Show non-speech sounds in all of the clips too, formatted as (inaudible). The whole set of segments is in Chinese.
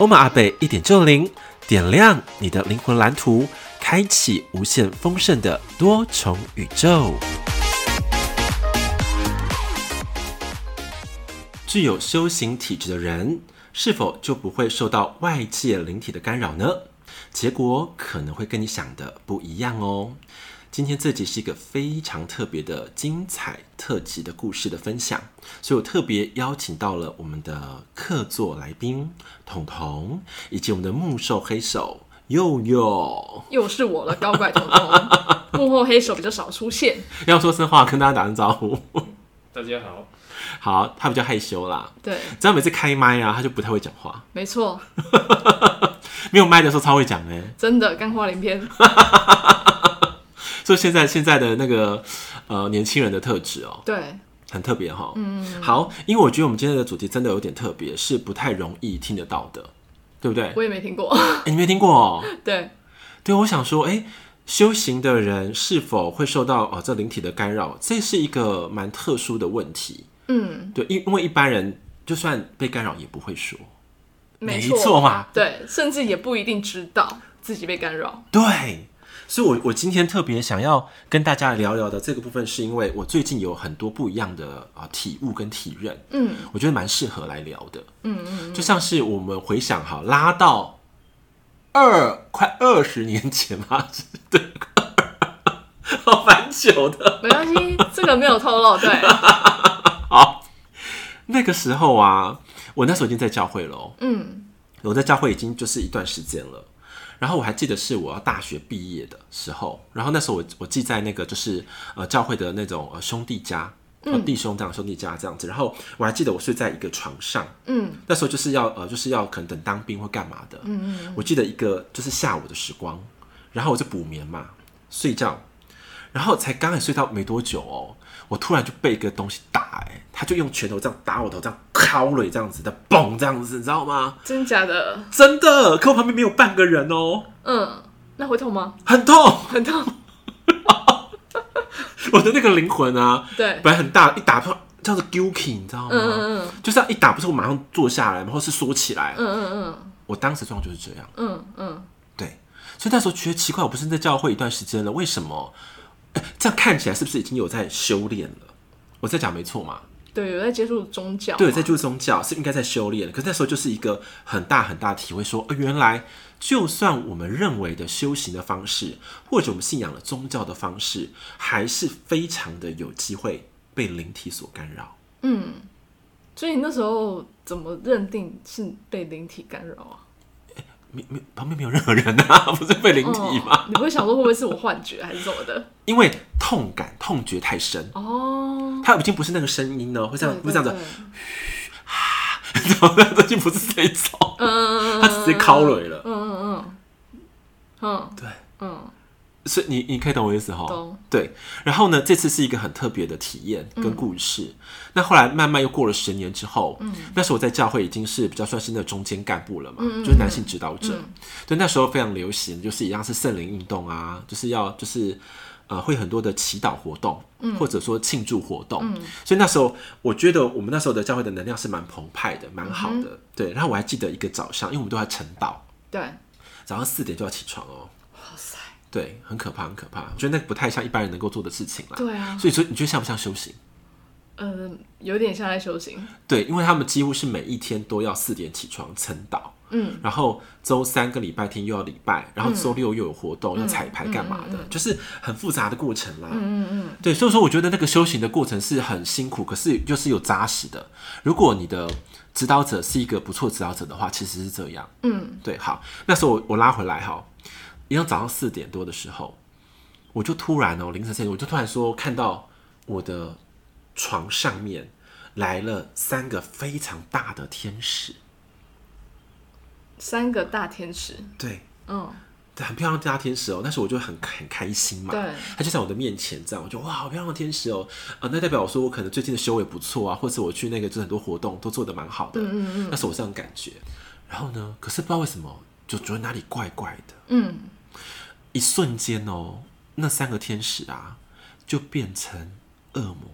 欧玛阿贝一点就灵，点亮你的灵魂蓝图，开启无限丰盛的多重宇宙。具有修行体质的人，是否就不会受到外界灵体的干扰呢？结果可能会跟你想的不一样哦。今天这集是一个非常特别的精彩特辑的故事的分享，所以我特别邀请到了我们的客座来宾彤彤，以及我们的幕后黑手祐祐。又是我了，高怪彤彤。(laughs) 幕后黑手比较少出现，要说真话，跟大家打声招呼。大家好。好，他比较害羞啦。对，只要每次开麦啊，他就不太会讲话。没错。(laughs) 没有麦的时候超会讲哎，真的干话连篇。(laughs) 所以现在现在的那个呃年轻人的特质哦，对，很特别哈。嗯，好，因为我觉得我们今天的主题真的有点特别，是不太容易听得到的，对不对？我也没听过。哎，你没听过哦？(laughs) 对，对，我想说，哎，修行的人是否会受到哦这灵体的干扰？这是一个蛮特殊的问题。嗯，对，因因为一般人就算被干扰也不会说，没错嘛。对，甚至也不一定知道自己被干扰。对。所以我，我我今天特别想要跟大家聊聊的这个部分，是因为我最近有很多不一样的啊体悟跟体认，嗯，我觉得蛮适合来聊的，嗯嗯，就像是我们回想哈，拉到二快二十年前嘛，对，好蛮久的，没关系，这个没有透露，对，(laughs) 好，那个时候啊，我那时候已经在教会了，嗯，我在教会已经就是一段时间了。然后我还记得是我要大学毕业的时候，然后那时候我我记在那个就是呃教会的那种呃兄弟家，嗯，弟兄这样兄弟家这样子，然后我还记得我睡在一个床上，嗯，那时候就是要呃就是要可能等当兵或干嘛的，嗯嗯，我记得一个就是下午的时光，然后我就补眠嘛睡觉，然后才刚才睡到没多久哦。我突然就被一个东西打，哎，他就用拳头这样打我头，这样敲了这样子的，嘣这样子，你知道吗？真假的？真的，可我旁边没有半个人哦。嗯，那会痛吗？很痛，很痛。(laughs) 我的那个灵魂啊，对，本来很大，一打不叫做 guilty，你知道吗？嗯嗯嗯，就这样一打，不是我马上坐下来，然后是缩起来。嗯嗯嗯，我当时状况就是这样。嗯嗯，对，所以那时候觉得奇怪，我不是在教会一段时间了，为什么？欸、这样看起来是不是已经有在修炼了？我在讲没错嘛？对，有在接触宗教。对，在接触宗教是应该在修炼。可是那时候就是一个很大很大的体会说，说、呃、原来就算我们认为的修行的方式，或者我们信仰的宗教的方式，还是非常的有机会被灵体所干扰。嗯，所以你那时候怎么认定是被灵体干扰啊？没没旁边没有任何人啊，(laughs) 不是被灵体吗？哦？你会想说会不会是我幻觉还是什么的？(laughs) 因为痛感痛觉太深哦，它已经不是那个声音了，会这样会这样子，啊，怎么的？已经不是这一种，嗯，它直接敲雷了，嗯嗯嗯，嗯，对，嗯。所以你你可以懂我意思哈？懂。对，然后呢，这次是一个很特别的体验跟故事。嗯、那后来慢慢又过了十年之后，嗯，那时候我在教会已经是比较算是那中间干部了嘛，嗯、就是男性指导者。嗯、对，那时候非常流行，就是一样是圣灵运动啊，就是要就是呃会很多的祈祷活动，嗯、或者说庆祝活动。嗯、所以那时候我觉得我们那时候的教会的能量是蛮澎湃的，蛮好的。嗯、对，然后我还记得一个早上，因为我们都在晨祷，对，早上四点就要起床哦。对，很可怕，很可怕。我觉得那不太像一般人能够做的事情啦。对啊，所以说你觉得像不像修行？嗯、呃，有点像在修行。对，因为他们几乎是每一天都要四点起床晨祷，嗯，然后周三跟礼拜天又要礼拜，然后周六又有活动，要、嗯、彩排干嘛的，嗯嗯嗯、就是很复杂的过程啦。嗯嗯嗯。对，所以说我觉得那个修行的过程是很辛苦，可是就是有扎实的。如果你的指导者是一个不错指导者的话，其实是这样。嗯，对，好，那时候我我拉回来哈。一到早上四点多的时候，我就突然哦，凌晨四点，我就突然说看到我的床上面来了三个非常大的天使。三个大天使，对，嗯。很漂亮的大天使哦、喔，那时候我就很很开心嘛。对，他就在我的面前，这样我就哇，好漂亮的天使哦、喔！啊、呃，那代表我说我可能最近的修为不错啊，或者我去那个就很多活动都做的蛮好的。嗯嗯嗯。那是我这种感觉。然后呢，可是不知道为什么，就觉得哪里怪怪的。嗯。一瞬间哦、喔，那三个天使啊，就变成恶魔。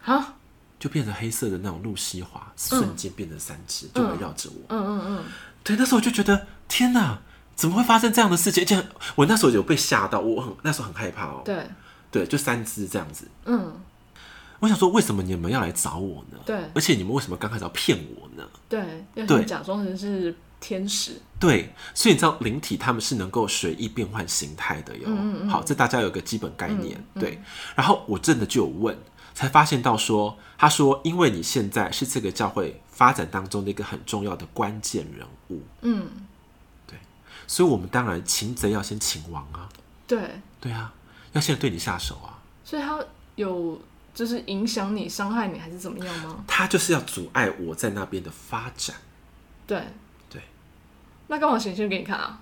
哈？就变成黑色的那种路西华，瞬间变成三只，就围绕着我。嗯嗯嗯。对，那时候我就觉得天哪！怎么会发生这样的事情？这样，我那时候有被吓到，我很那时候很害怕哦、喔。对，对，就三只这样子。嗯，我想说，为什么你们要来找我呢？对，而且你们为什么刚开始要骗我呢？对，要假装成是天使。对，所以你知道灵体他们是能够随意变换形态的哟。嗯嗯。好，这大家有个基本概念。对，然后我真的就有问，才发现到说，他说，因为你现在是这个教会发展当中的一个很重要的关键人物。嗯。对所以，我们当然擒贼要先擒王啊！对对啊，要先对你下手啊！所以，他有就是影响你、伤害你，还是怎么样吗？他就是要阻碍我在那边的发展。对对，那干嘛显现给你看啊？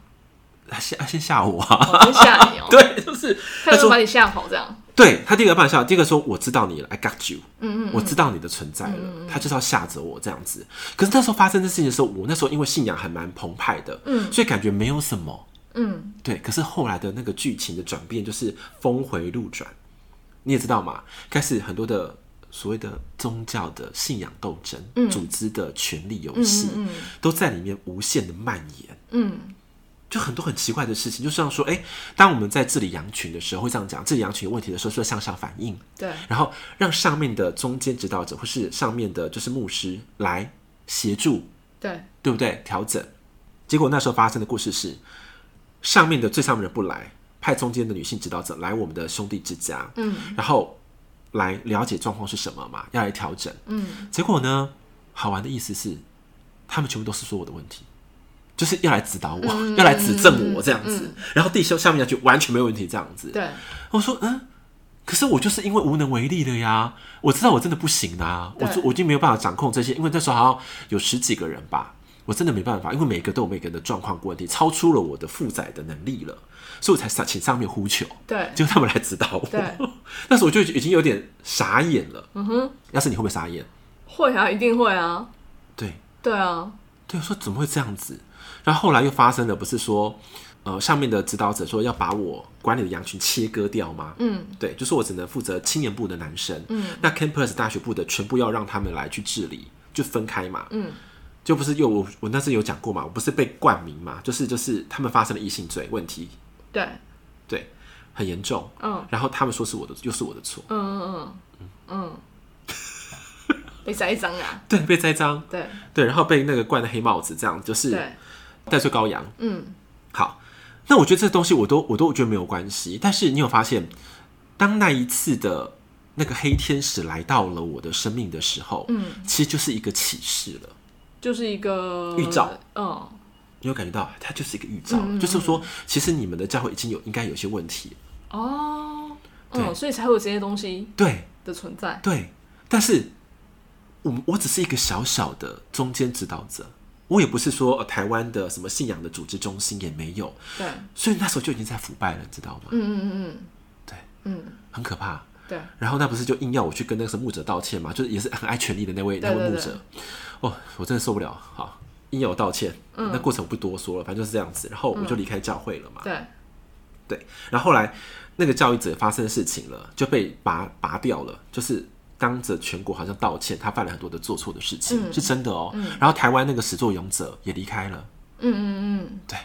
先先吓我啊！先吓你哦！(laughs) 对，就是他说把你吓跑这样。对他第一个办法，第一个说我知道你了，I got you。嗯嗯，我知道你的存在了，嗯嗯，他就是要吓着我这样子。可是那时候发生这事情的时候，我那时候因为信仰还蛮澎湃的，嗯，所以感觉没有什么，嗯，对。可是后来的那个剧情的转变就是峰回路转，你也知道嘛，开始很多的所谓的宗教的信仰斗争，嗯，组织的权力游戏，嗯，都在里面无限的蔓延，嗯。就很多很奇怪的事情，就像说，哎、欸，当我们在治理羊群的时候，会这样讲，治理羊群有问题的时候，是要向上反应，对，然后让上面的中间指导者或是上面的就是牧师来协助，对，对不对？调整。结果那时候发生的故事是，上面的最上面的人不来，派中间的女性指导者来我们的兄弟之家，嗯，然后来了解状况是什么嘛，要来调整，嗯，结果呢，好玩的意思是，他们全部都是说我的问题。就是要来指导我，嗯、要来指正我这样子，嗯。嗯、然后弟兄下面下去完全没有问题这样子。对，我说嗯，可是我就是因为无能为力了呀，我知道我真的不行啊，对。我我已经没有办法掌控这些，因为那时候好像有十几个人吧，我真的没办法，因为每个都有每个人的状况问题，超出了我的负载的能力了，所以我才上请上面呼求，对，就他们来指导我。对，(laughs) 但是我就已经有点傻眼了。嗯哼，要是你会不会傻眼？会啊，一定会啊。对，对啊，对，我说怎么会这样子？然后后来又发生了，不是说，呃，上面的指导者说要把我管理的羊群切割掉吗？嗯，对，就是我只能负责青年部的男生，嗯，那 Campus 大学部的全部要让他们来去治理，就分开嘛，嗯，就不是又我我那次有讲过嘛，我不是被冠名嘛，就是就是他们发生了异性罪问题，对，对，很严重，嗯，然后他们说是我的，又是我的错，嗯嗯嗯。嗯。嗯，被栽赃啊，(laughs) 对，被栽赃，对。对，然后被那个冠的黑帽子，这样就是对。代罪羔羊，嗯，好，那我觉得这东西我都我都觉得没有关系。但是你有发现，当那一次的那个黑天使来到了我的生命的时候，嗯，其实就是一个启示了，就是一个预兆。嗯，你有感觉到它就是一个预兆，嗯、就是说，其实你们的教会已经有应该有些问题。哦，对。嗯，所以才会有这些东西对。的存在。对。对，但是我我只是一个小小的中间指导者。我也不是说台湾的什么信仰的组织中心也没有，对，所以那时候就已经在腐败了，你知道吗？嗯嗯嗯。对，嗯，很可怕，对。然后那不是就硬要我去跟那个什么牧者道歉嘛？就是也是很爱权力的那位那位牧者，哦，我真的受不了，好，硬要我道歉，那过程我不多说了，反正就是这样子。然后我就离开教会了嘛，对，对。然后后来那个教育者发生的事情了，就被拔拔掉了，就是。当着全国好像道歉，他犯了很多的做错的事情，嗯、是真的哦。嗯、然后台湾那个始作俑者也离开了。嗯嗯嗯，对，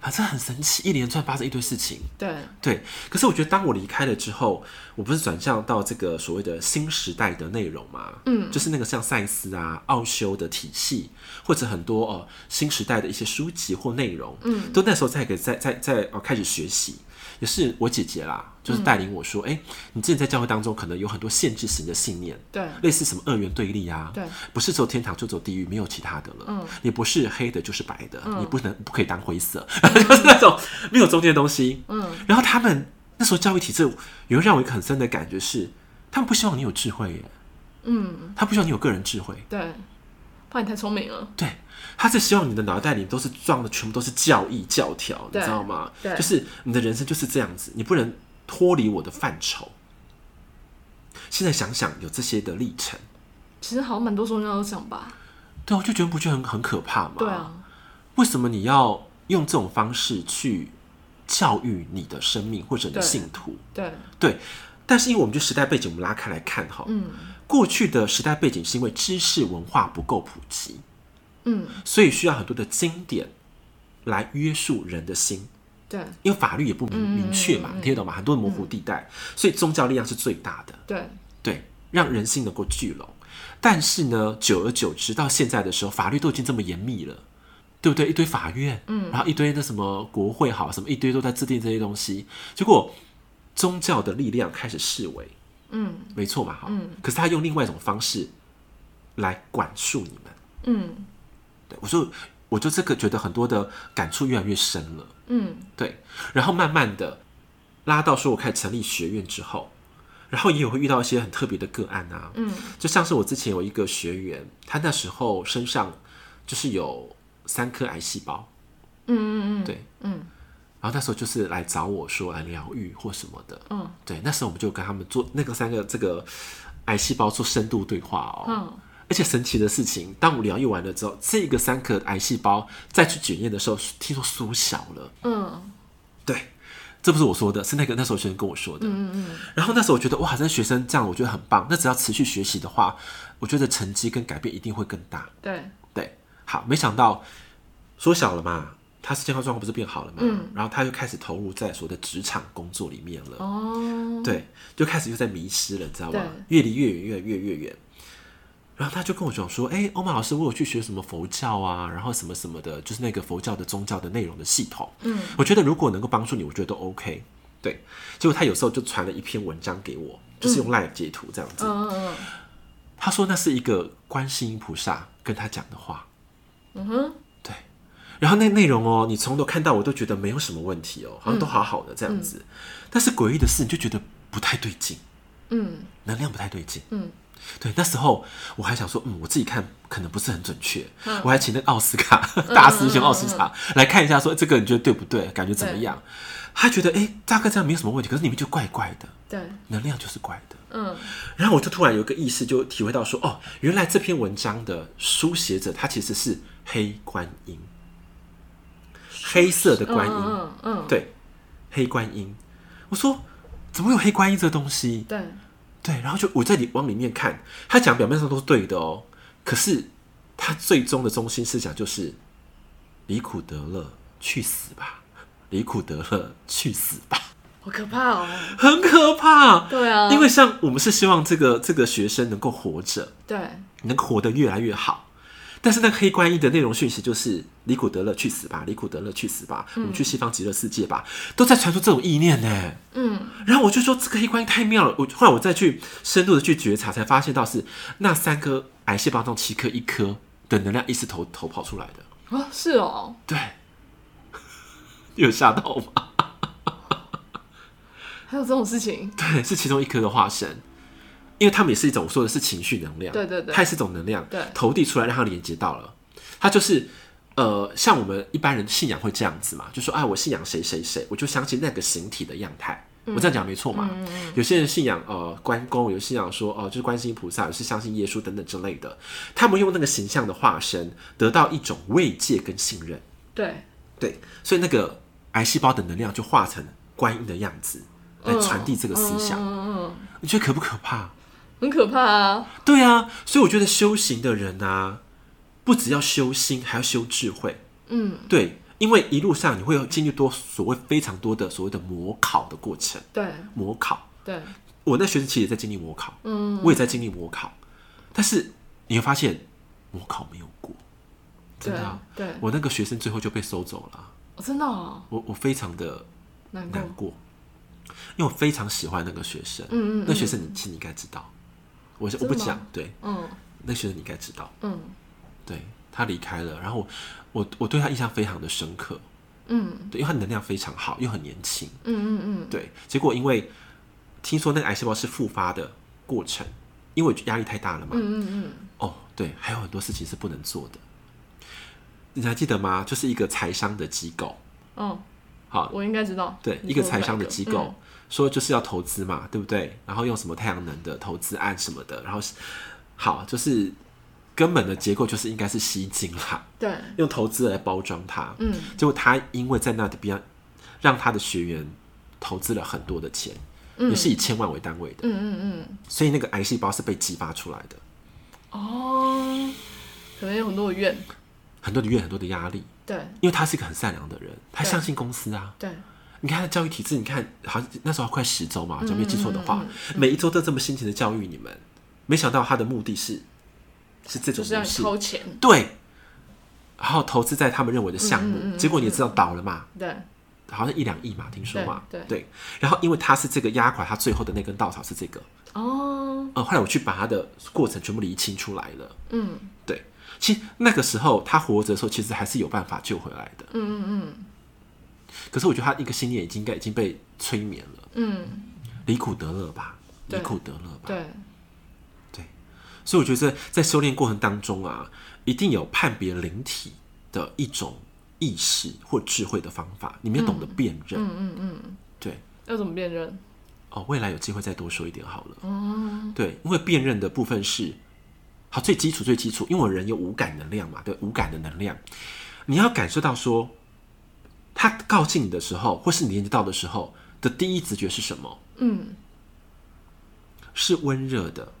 反正很神奇，一连串发生一堆事情。对对，可是我觉得当我离开了之后，我不是转向到这个所谓的新时代的内容嘛？嗯，就是那个像赛斯啊、奥修的体系，或者很多哦新时代的一些书籍或内容，嗯，都那时候才可以在在在哦开始学习。也是我姐姐啦，就是带领我说，哎、嗯欸，你之前在教会当中可能有很多限制型的信念，对，类似什么二元对立啊，对，不是走天堂就走地狱，没有其他的了，嗯，你不是黑的就是白的，嗯、你不能不可以当灰色，嗯、(laughs) 就是那种没有中间的东西，嗯，然后他们那时候教育体制有让我一个很深的感觉是，他们不希望你有智慧耶，嗯，他不希望你有个人智慧，对，怕你太聪明了。对，他是希望你的脑袋里都是装的，全部都是教义教条，你知道吗？对，就是你的人生就是这样子，你不能脱离我的范畴。现在想想，有这些的历程，其实好像蛮多宗教都讲吧。对，我就觉得不觉得很很可怕吗？对啊，为什么你要用这种方式去教育你的生命或者你的信徒？对对，对，但是因为我们就时代背景，我们拉开来看哈，嗯，过去的时代背景是因为知识文化不够普及，嗯，所以需要很多的经典来约束人的心。对，因为法律也不明明确嘛，你听得懂吗？很多模糊地带，所以宗教力量是最大的。对对，让人性能够聚拢。但是呢，久而久之，到现在的时候，法律都已经这么严密了，对不对？一堆法院，嗯，然后一堆那什么国会好，什么一堆都在制定这些东西，结果宗教的力量开始式微，嗯，没错嘛，哈，嗯，可是他用另外一种方式来管束你们，嗯，对，我说，我就这个觉得很多的感触越来越深了，嗯，对，然后慢慢的拉到说我开始成立学院之后。然后也有会遇到一些很特别的个案啊，嗯，就像是我之前有一个学员，他那时候身上就是有三颗癌细胞，嗯嗯嗯，对，嗯，然后那时候就是来找我说来疗愈或什么的，嗯，对，那时候我们就跟他们做那个三个这个癌细胞做深度对话哦，嗯，而且神奇的事情，当我疗愈完了之后，这个三颗癌细胞再去检验的时候，听说缩小了，嗯，对。这不是我说的，是那个那时候学生跟我说的。嗯嗯。然后那时候我觉得哇，这学生这样我觉得很棒。那只要持续学习的话，我觉得成绩跟改变一定会更大。对对，好，没想到缩小了嘛，他是健康状况不是变好了嘛？嗯。然后他就开始投入在所谓的职场工作里面了。哦。对，就开始又在迷失了，你知道吗？越离越远，越来越越远。然后他就跟我讲说：“哎，欧玛老师，我有去学什么佛教啊，然后什么什么的，就是那个佛教的宗教的内容的系统。嗯，我觉得如果能够帮助你，我觉得都 OK。对，结果他有时候就传了一篇文章给我，就是用 Live 截图这样子。嗯嗯，他说那是一个观世音菩萨跟他讲的话。嗯哼，对。然后那内容哦，你从头看到我都觉得没有什么问题哦，好像都好好的这样子。但是诡异的是，你就觉得不太对劲。嗯，能量不太对劲。嗯。”对，那时候我还想说，嗯，我自己看可能不是很准确，嗯、我还请那个奥斯卡 (laughs) 大师兄奥斯卡来看一下，说这个你觉得对不对？感觉怎么样？他觉得哎，大概这样没有什么问题，可是里面就怪怪的，对，能量就是怪的，嗯。然后我就突然有一个意识，就体会到说，哦，原来这篇文章的书写者他其实是黑观音，黑色的观音，嗯，嗯，对，黑观音。我说怎么有黑观音这个东西？对。对，然后就我在里往里面看，他讲表面上都是对的哦，可是他最终的中心思想就是离苦得乐，去死吧！离苦得乐，去死吧！好可怕哦，很可怕。对啊，因为像我们是希望这个这个学生能够活着，对，能活得越来越好。但是那个黑观音的内容讯息就是离苦得乐，去死吧！离苦得乐，去死吧！嗯、我们去西方极乐世界吧！都在传出这种意念呢。嗯，然后我就说这个黑观音太妙了。我后来我再去深度的去觉察，才发现到是那三颗癌细胞中七颗一颗的能量意识投投跑出来的。哦，是哦。对，(laughs) 有吓到吗？(laughs) 还有这种事情？对，是其中一颗的化身。因为他们也是一种我说的是情绪能量，对对对，它也是一种能量，对，投递出来让它连接到了，它就是呃，像我们一般人信仰会这样子嘛，就说啊，我信仰谁谁谁，我就相信那个形体的样态，嗯、我这样讲没错嘛？有些人信仰呃关公，有信仰说哦、呃，就是观世音菩萨，有是相信耶稣等等之类的，他们用那个形象的化身得到一种慰藉跟信任，对。对，所以那个癌细胞的能量就化成观音的样子来传递这个思想，嗯嗯嗯，你觉得可不可怕？很可怕啊！对啊，所以我觉得修行的人啊，不只要修心，还要修智慧。嗯，对，因为一路上你会有经历多所谓非常多的所谓的模考的过程。对，模考。对，我那学生其实也在经历模考。嗯，我也在经历模考，但是你会发现模考没有过，真的啊。对，我那个学生最后就被收走了。哦，真的哦。我我非常的难过，因为我非常喜欢那个学生。嗯嗯，那学生你其实你应该知道。我我不讲，对，嗯，那学生你应该知道，嗯，对，他离开了，然后我我对他印象非常的深刻，嗯，对，因为他能量非常好，又很年轻，嗯嗯嗯，对，结果因为听说那个癌细胞是复发的过程，因为压力太大了嘛，嗯嗯嗯，哦，对，还有很多事情是不能做的。你还记得吗？就是一个财商的机构。嗯，好，我应该知道。对，一个财商的机构、嗯、说就是要投资嘛，对不对？然后用什么太阳能的投资案什么的，然后好，就是根本的结构就是应该是吸金啦。对，用投资来包装它。嗯，结果他因为在那边让他的学员投资了很多的钱。也是以千万为单位的，嗯嗯嗯，所以那个癌细胞是被激发出来的。哦，可能有很多的怨，很多的怨，很多的压力。对，因为他是一个很善良的人，他相信公司啊。对，你看他的教育体制，你看好像那时候快十周嘛，就没记错的话，每一周都这么辛勤的教育你们，没想到他的目的是是这种就是要超前，对，然后投资在他们认为的项目，结果你也知道倒了嘛，对。好像一两亿嘛，听说嘛，对，对，对。然后因为他是这个压垮他最后的那根稻草是这个。哦，呃，后来我去把他的过程全部理清出来了，嗯，对。其实那个时候他活着的时候，其实还是有办法救回来的，嗯嗯嗯。可是我觉得他一个信念已经该已经被催眠了，嗯，离苦得乐吧，离苦得乐吧，对，对。所以我觉得在在修炼过程当中啊，一定有判别灵体的一种。意识或智慧的方法，你们要懂得辨认。嗯嗯嗯，对，要怎么辨认？哦，未来有机会再多说一点好了。嗯，对，因为辨认的部分是好最基础最基础，因为我人有五感能量嘛，对，五感的能量，你要感受到说，他靠近你的时候，或是你连接到的时候的第一直觉是什么？嗯，是温热的，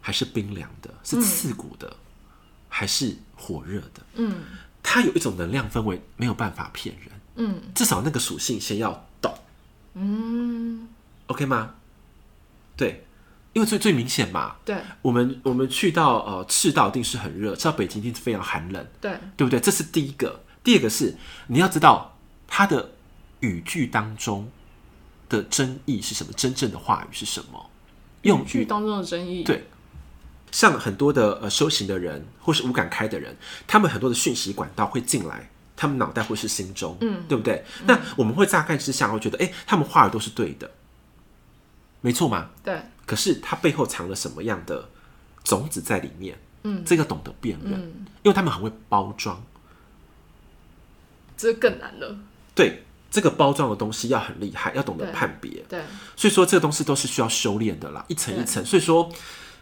还是冰凉的？是刺骨的，嗯、还是火热的？嗯。它有一种能量氛围，没有办法骗人。嗯，至少那个属性先要懂。嗯，OK 吗？对，因为最最明显嘛。对，我们我们去到呃赤道一定是很热，去到北京一定是非常寒冷。对，对不对？这是第一个。第二个是你要知道他的语句当中的真意是什么，真正的话语是什么。用语句当中的真意，对。像很多的呃修行的人，或是无感开的人，他们很多的讯息管道会进来，他们脑袋或是心中，嗯，对不对？嗯、那我们会乍看之下会觉得，哎、欸，他们话语都是对的，没错吗？对。可是他背后藏了什么样的种子在里面？嗯，这个懂得辨认，嗯、因为他们很会包装，这更难了。对，这个包装的东西要很厉害，要懂得判别。对，所以说这个东西都是需要修炼的啦，一层一层。所以说，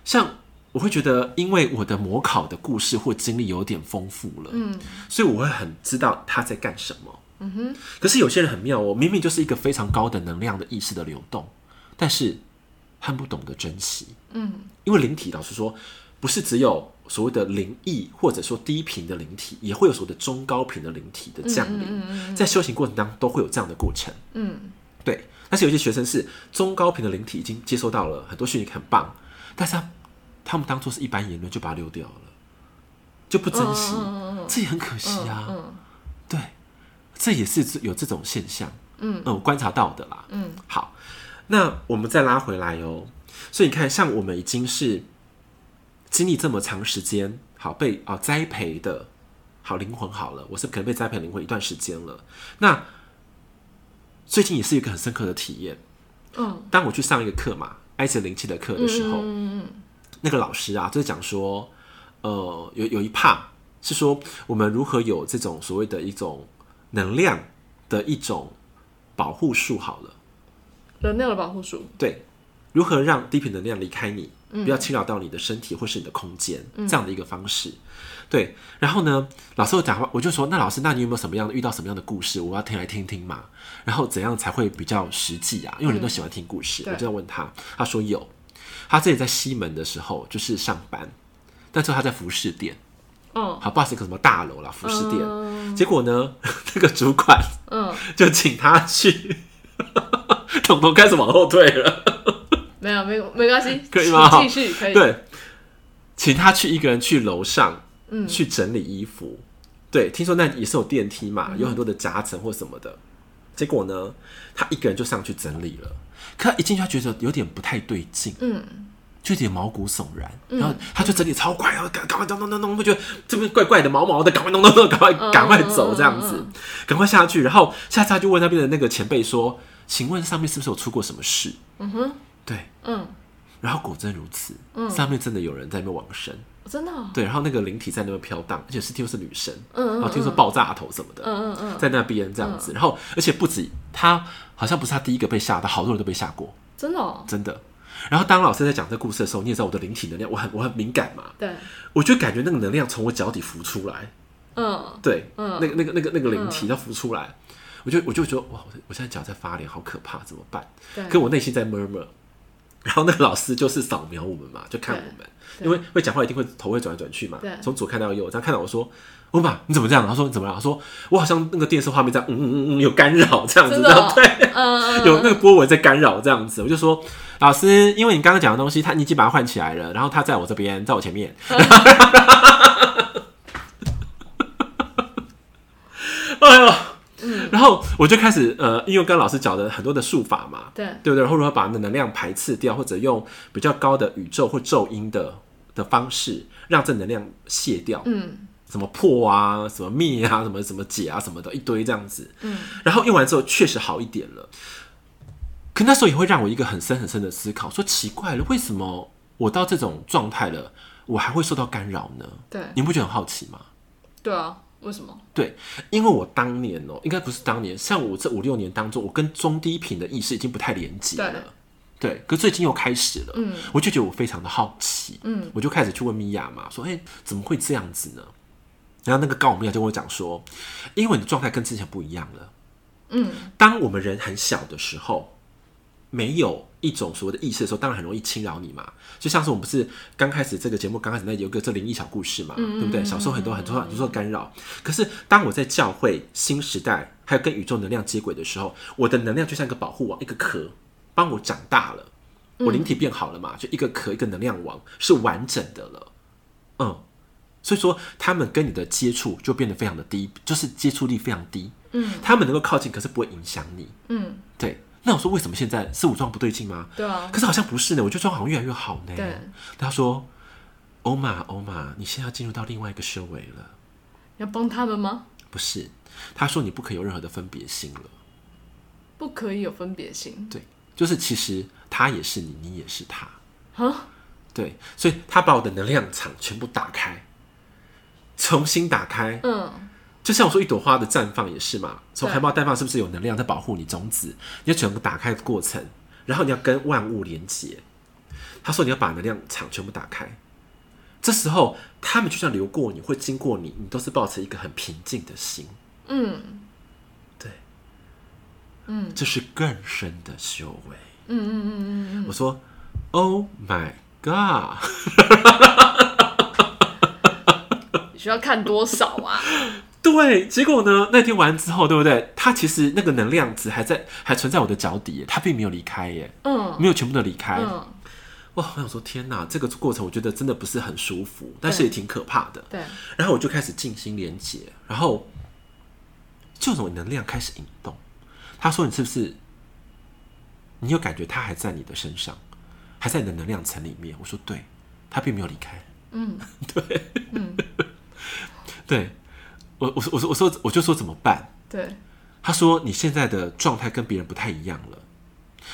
像。我会觉得，因为我的模考的故事或经历有点丰富了，嗯，所以我会很知道他在干什么，嗯哼。可是有些人很妙哦，明明就是一个非常高的能量的意识的流动，但是他不懂得珍惜，嗯，因为灵体老实说，不是只有所谓的灵异或者说低频的灵体，也会有所谓的中高频的灵体的降临，嗯嗯嗯，在修行过程当中都会有这样的过程，嗯，对。但是有些学生是中高频的灵体，已经接收到了很多讯息，很棒，但是他。他们当做是一般言论，就把它溜掉了，就不珍惜，这也很可惜啊。对，这也是有这种现象。嗯，我观察到的啦。嗯，好，那我们再拉回来哦。所以你看，像我们已经是经历这么长时间，好被啊栽培的，好灵魂好了，我是可能被栽培灵魂一段时间了。那最近也是一个很深刻的体验。嗯，当我去上一个课嘛，埃及灵气的课的时候，嗯嗯。那个老师啊，就是讲说，呃，有有一 part 是说我们如何有这种所谓的一种能量的一种保护术。好了，能量的保护术，对，如何让低频能量离开你，不要侵扰到你的身体或是你的空间，这样的一个方式。对，然后呢，老师我讲话，我就说，那老师，那你有没有什么样的遇到什么样的故事，我要听来听听嘛？然后怎样才会比较实际啊？因为人都喜欢听故事，我就要问他，他说有。他自己在西门的时候就是上班，但是他在服饰店，嗯，好，不知道是个什么大楼啦，服饰店。结果呢，(laughs) 那个主管，嗯，就请他去，(laughs) 统统开始往后退了。没有，没有，没关系，(laughs) 可以吗？继续可以。对，请他去一个人去楼上，嗯，去整理衣服。对，听说那也是有电梯嘛，有很多的夹层或什么的。结果呢，他一个人就上去整理了。可他一进去，他觉得有点不太对劲，嗯，就有点毛骨悚然。然后他就整理超快，然后赶赶快弄弄弄弄，会觉得这边怪怪的、毛毛的，赶快弄弄弄，赶快赶快走这样子，赶快下去。然后下次他就问那边的那个前辈说：“请问上面是不是有出过什么事？”嗯哼，对，嗯。然后果真如此，嗯。上面真的有人在那边往生。真的、哦。对，然后那个灵体在那边飘荡，而且是听说是女生，嗯，嗯，嗯，然后听说爆炸头什么的，嗯嗯嗯，在那边这样子，然后而且不止他，好像不是他第一个被吓到，好多人都被吓过，真的、哦，真的。然后当老师在讲这个故事的时候，你也知道我的灵体能量，我很我很敏感嘛，对，我就感觉那个能量从我脚底浮出来，嗯，对，嗯，那个那个那个那个灵体嗯要浮出来，我就我就觉得哇，我现在脚在发凉，好可怕，怎么办？对，跟我内心在 murmur。然后那个老师就是扫描我们嘛，就看我们，因为会讲话一定会头会转来转去嘛，从左看到右，这样看到我说，欧玛你怎么这样？他说你怎么了？他说我好像那个电视画面在嗯嗯嗯嗯有干扰这样子，对，嗯、有那个波纹在干扰这样子，我就说老师，因为你刚刚讲的东西，他你已经把它换起来了，然后他在我这边，在我前面，嗯、(laughs) 哎呦。然后我就开始呃，因为跟老师讲的很多的术法嘛，对对不对？然后如何把那能量排斥掉，或者用比较高的宇宙或咒音的的方式，让这能量卸掉。嗯，什么破啊，什么灭啊，什么什么解啊，什么的一堆这样子。嗯，然后用完之后确实好一点了。可那时候也会让我一个很深很深的思考，说奇怪了，为什么我到这种状态了，我还会受到干扰呢？对，你不觉得很好奇吗？对啊。为什么？对，因为我当年哦、喔，应该不是当年，像我这五六年当中，我跟中低频的意识已经不太连接了。对，对，可最近又开始了。嗯，我就觉得我非常的好奇。嗯，我就开始去问米娅嘛，说：“哎、欸，怎么会这样子呢？”然后那个高我米娅就跟我讲说：“因为你的状态跟之前不一样了。”嗯，当我们人很小的时候。没有一种所谓的意识的时候，当然很容易侵扰你嘛。就像是我们不是刚开始这个节目刚开始那有个这灵异小故事嘛，嗯、对不对？小时候很多很多很多干扰。可是当我在教会新时代，还有跟宇宙能量接轨的时候，我的能量就像一个保护网，一个壳，帮我长大了。我灵体变好了嘛，就一个壳，一个能量网是完整的了。嗯，所以说他们跟你的接触就变得非常的低，就是接触力非常低。嗯，他们能够靠近，可是不会影响你。嗯，对。那我说为什么现在是我状不对劲吗？对啊，可是好像不是呢，我觉得状好像越来越好呢。对，他说：“欧玛，欧玛，你现在要进入到另外一个修为了。”要帮他们吗？不是，他说你不可以有任何的分别心了，不可以有分别心。对，就是其实他也是你，你也是他。啊？对，所以他把我的能量场全部打开，重新打开。嗯。就像我说，一朵花的绽放也是嘛，从含苞待放是不是有能量在保护你种子？你要整个打开的过程，然后你要跟万物连接。他说你要把能量场全部打开，这时候他们就像流过你，会经过你，你都是保持一个很平静的心。嗯，对，嗯，这是更深的修为。嗯嗯嗯嗯嗯。我说，Oh my God！你需要看多少啊？对，结果呢？那天完之后，对不对？他其实那个能量值还在，还存在我的脚底耶，它并没有离开耶，嗯，没有全部的离开。嗯，哇！我想说，天哪，这个过程我觉得真的不是很舒服，但是也挺可怕的。对。然后我就开始静心连接，然后这种能量开始引动。他说：“你是不是？你有感觉他还在你的身上，还在你的能量层里面？”我说：“对，他并没有离开。”嗯，(laughs) 对，嗯，(laughs) 对。我我我说我说我就说怎么办？对，他说你现在的状态跟别人不太一样了。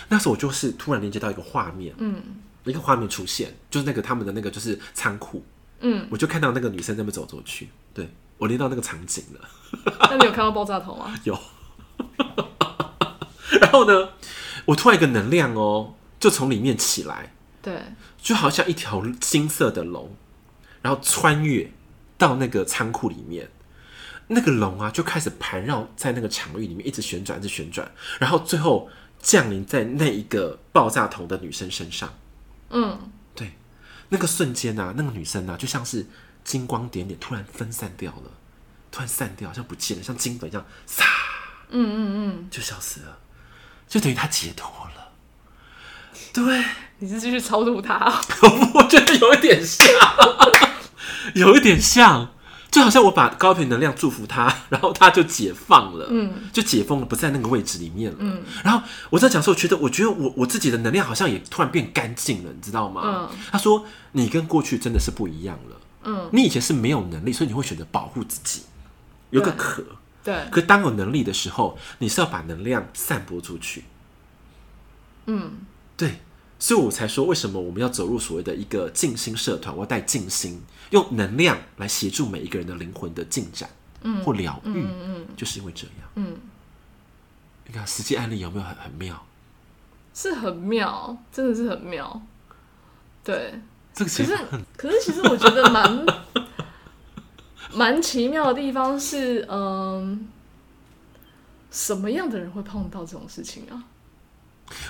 那时候我就是突然连接到一个画面，嗯，一个画面出现，就是那个他们的那个就是仓库，嗯，我就看到那个女生在那边走走去，对，我连到那个场景了。(laughs) 那你有看到爆炸头吗？有。(laughs) 然后呢，我突然一个能量哦，就从里面起来，对，就好像一条金色的龙，然后穿越到那个仓库里面。那个龙啊，就开始盘绕在那个场域里面，一直旋转，一直旋转，然后最后降临在那一个爆炸头的女生身上。嗯，对，那个瞬间啊，那个女生啊，就像是金光点点，突然分散掉了，突然散掉，好像不见了，像金粉一样，撒，嗯嗯嗯，就消失了，就等于她解脱了。对，你是继续超度她？(laughs) 我觉得有一点像，(laughs) 有一点像。就好像我把高频能量祝福他，(laughs) 然后他就解放了，嗯，就解封了，不在那个位置里面了，嗯。然后我在讲的时候，觉得我觉得我我自己的能量好像也突然变干净了，你知道吗？嗯。他说你跟过去真的是不一样了，嗯。你以前是没有能力，所以你会选择保护自己，有个壳，对。可当有能力的时候，你是要把能量散播出去，嗯，对。所以我才说，为什么我们要走入所谓的一个静心社团？我要带静心，用能量来协助每一个人的灵魂的进展，嗯，或疗愈，嗯嗯，就是因为这样，嗯。你看实际案例有没有很很妙？是很妙，真的是很妙。对，这个其实可是，可是其实我觉得蛮 (laughs) 蛮奇妙的地方是，嗯，什么样的人会碰到这种事情啊？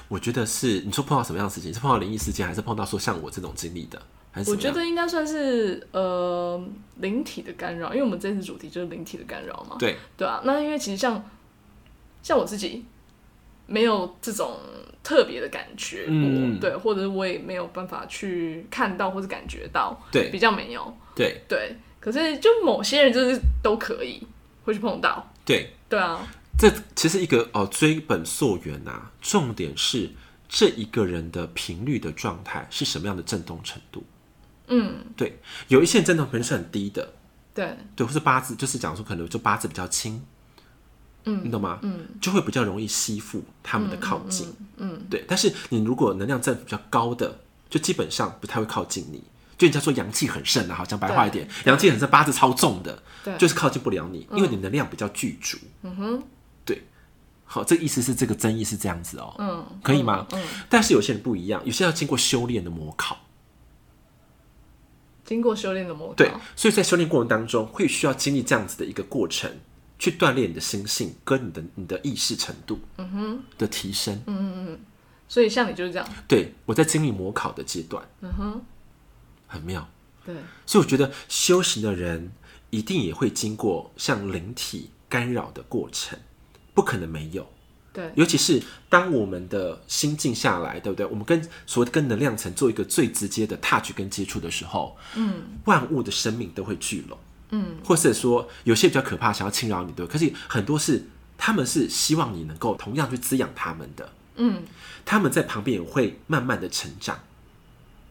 我觉得是你说碰到什么样的事情？是碰到灵异事件，还是碰到说像我这种经历的？还是我觉得应该算是呃灵体的干扰，因为我们这次主题就是灵体的干扰嘛。对对啊，那因为其实像像我自己没有这种特别的感觉过，嗯、对，或者我也没有办法去看到或者感觉到，对，比较没有，对对。可是就某些人就是都可以会去碰到，对对啊。这其实一个哦，追本溯源啊，重点是这一个人的频率的状态是什么样的震动程度。嗯，对，有一些人震动频率是很低的，对对，或是八字就是讲说可能就八字比较轻，嗯，你懂吗？嗯，就会比较容易吸附他们的靠近，嗯，嗯嗯对。但是你如果能量振幅比较高的，就基本上不太会靠近你。就人家说阳气很盛啊，好讲白话一点，阳气很盛，八字超重的，对，就是靠近不了你，因为你能量比较具足。嗯哼。好，这意思是这个争议是这样子哦，嗯，可以吗？嗯，嗯，但是有些人不一样，有些要经过修炼的模考，经过修炼的模考，对，所以在修炼过程当中会需要经历这样子的一个过程，去锻炼你的心性跟你的你的意识程度，嗯哼，的提升，嗯嗯嗯，所以像你就是这样，对，我在经历模考的阶段，嗯哼，很妙，对，所以我觉得修行的人一定也会经过像灵体干扰的过程。不可能没有，对，尤其是当我们的心静下来，对不对？我们跟所谓的跟能量层做一个最直接的 touch 跟接触的时候，嗯，万物的生命都会聚拢，嗯，或是说有些比较可怕，想要侵扰你对，可是很多是他们是希望你能够同样去滋养他们的，嗯，他们在旁边也会慢慢的成长，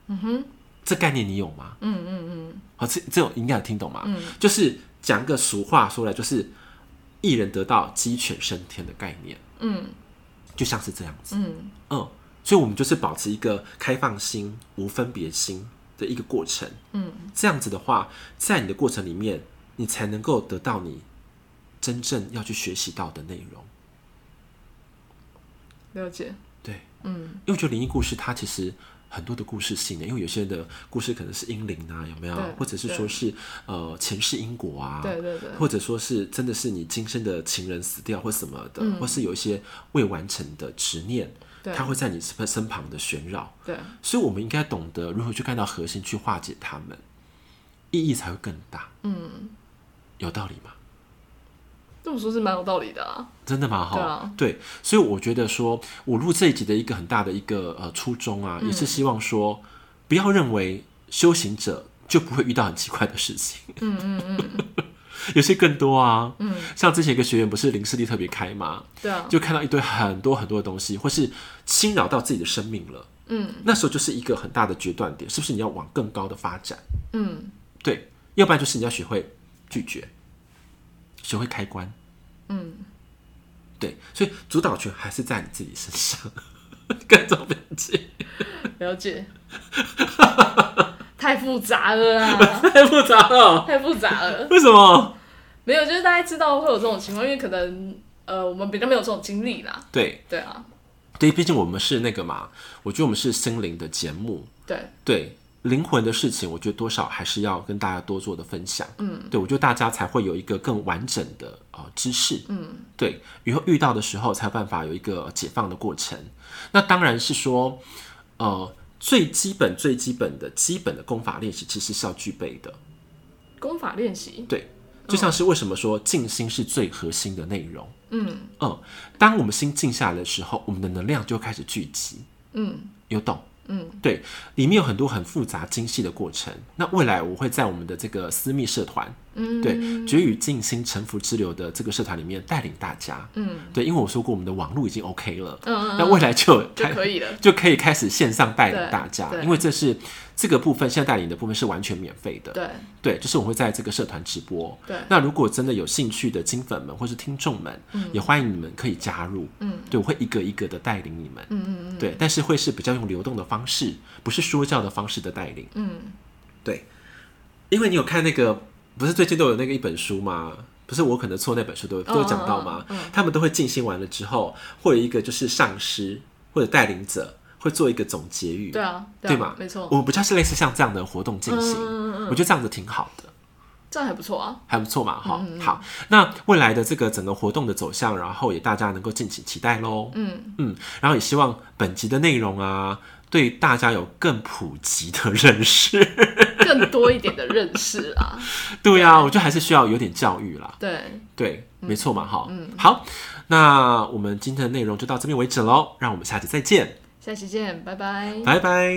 嗯哼，这概念你有吗？嗯嗯嗯，好，这这种应该有听懂吗？嗯，就是讲个俗话说来就是。一人得道，鸡犬升天的概念，嗯，就像是这样子，嗯。嗯，所以我们就是保持一个开放心、无分别心的一个过程，嗯，这样子的话，在你的过程里面，你才能够得到你真正要去学习到的内容。了解，对，嗯，因为我觉得灵异故事它其实。很多的故事性的，因为有些人的故事可能是英灵啊，有没有？或者是说是呃前世因果啊，对对对，或者说是真的是你今生的情人死掉或什么的，嗯、或是有一些未完成的执念，对它会在你身身旁的旋绕。对，所以我们应该懂得如何去看到核心，去化解它们，意义才会更大。嗯，有道理吗？这么说是蛮有道理的啊，真的吗？哈，对啊，对，所以我觉得说，我录这一集的一个很大的一个呃初衷啊，嗯、也是希望说，不要认为修行者就不会遇到很奇怪的事情，嗯嗯嗯，(laughs) 有些更多啊，嗯，像之前一个学员不是灵视力特别开吗？对啊，就看到一堆很多很多的东西，或是侵扰到自己的生命了，嗯，那时候就是一个很大的决断点，是不是你要往更高的发展？嗯，对，要不然就是你要学会拒绝，学会开关。嗯，对，所以主导权还是在你自己身上，各种表情，(laughs) 了解，太复杂了啊，(laughs) 太复杂了，太复杂了，为什么？(laughs) 没有，就是大家知道会有这种情况，因为可能呃，我们比较没有这种经历啦。对，对啊，对，毕竟我们是那个嘛，我觉得我们是心灵的节目，对，对。灵魂的事情，我觉得多少还是要跟大家多做的分享。嗯，对，我觉得大家才会有一个更完整的呃知识。嗯，对，以后遇到的时候才有办法有一个解放的过程。那当然是说，呃，最基本、最基本的基本的功法练习，其实是要具备的。功法练习，对，就像是为什么说静心是最核心的内容。嗯嗯，当我们心静下来的时候，我们的能量就开始聚集。嗯，有懂。嗯，对，里面有很多很复杂精细的过程。那未来我会在我们的这个私密社团嗯，对，绝与静心沉浮之流的这个社团里面带领大家，嗯，对，因为我说过我们的网络已经 OK 了，嗯，那未来就就可以了，(laughs) 就可以开始线上带领大家，因为这是这个部分，现在带领的部分是完全免费的，对，对，就是我会在这个社团直播，对，那如果真的有兴趣的金粉们或是听众们，嗯，也欢迎你们可以加入，嗯，对，我会一个一个的带领你们，嗯嗯嗯，对，但是会是比较用流动的方式，不是说教的方式的带领，嗯，对，因为你有看那个。不是最近都有那个一本书吗？不是我可能错那本书都都有讲到吗？他们都会静心完了之后，会有一个就是上师或者带领者会做一个总结语。对啊，对吗？没错，我们不就是类似像这样的活动进行？我觉得这样子挺好的，这样还不错啊，还不错嘛。哈，好，那未来的这个整个活动的走向，然后也大家能够敬请期待喽。嗯嗯，然后也希望本集的内容啊。对大家有更普及的认识，更多一点的认识 (laughs) 啊。对呀、啊，我觉得还是需要有点教育啦。对对，没错嘛，哈。嗯，好，那我们今天的内容就到这边为止喽，让我们下期再见。下期见，拜拜，拜拜。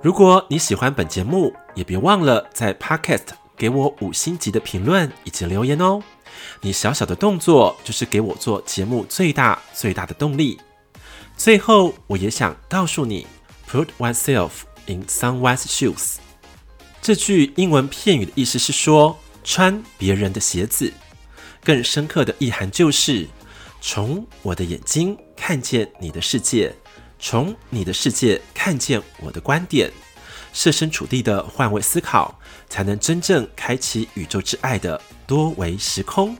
如果你喜欢本节目，也别忘了在 Podcast 给我五星级的评论以及留言哦。你小小的动作，就是给我做节目最大最大的动力。最后，我也想告诉你，Put oneself in someone's shoes。这句英文片语的意思是说，穿别人的鞋子。更深刻的意涵就是，从我的眼睛看见你的世界，从你的世界看见我的观点，设身处地的换位思考，才能真正开启宇宙之爱的多维时空。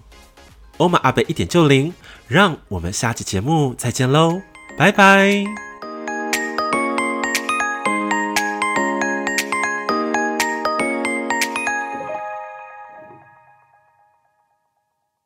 欧玛阿贝一点就灵，让我们下期节目再见喽，拜拜。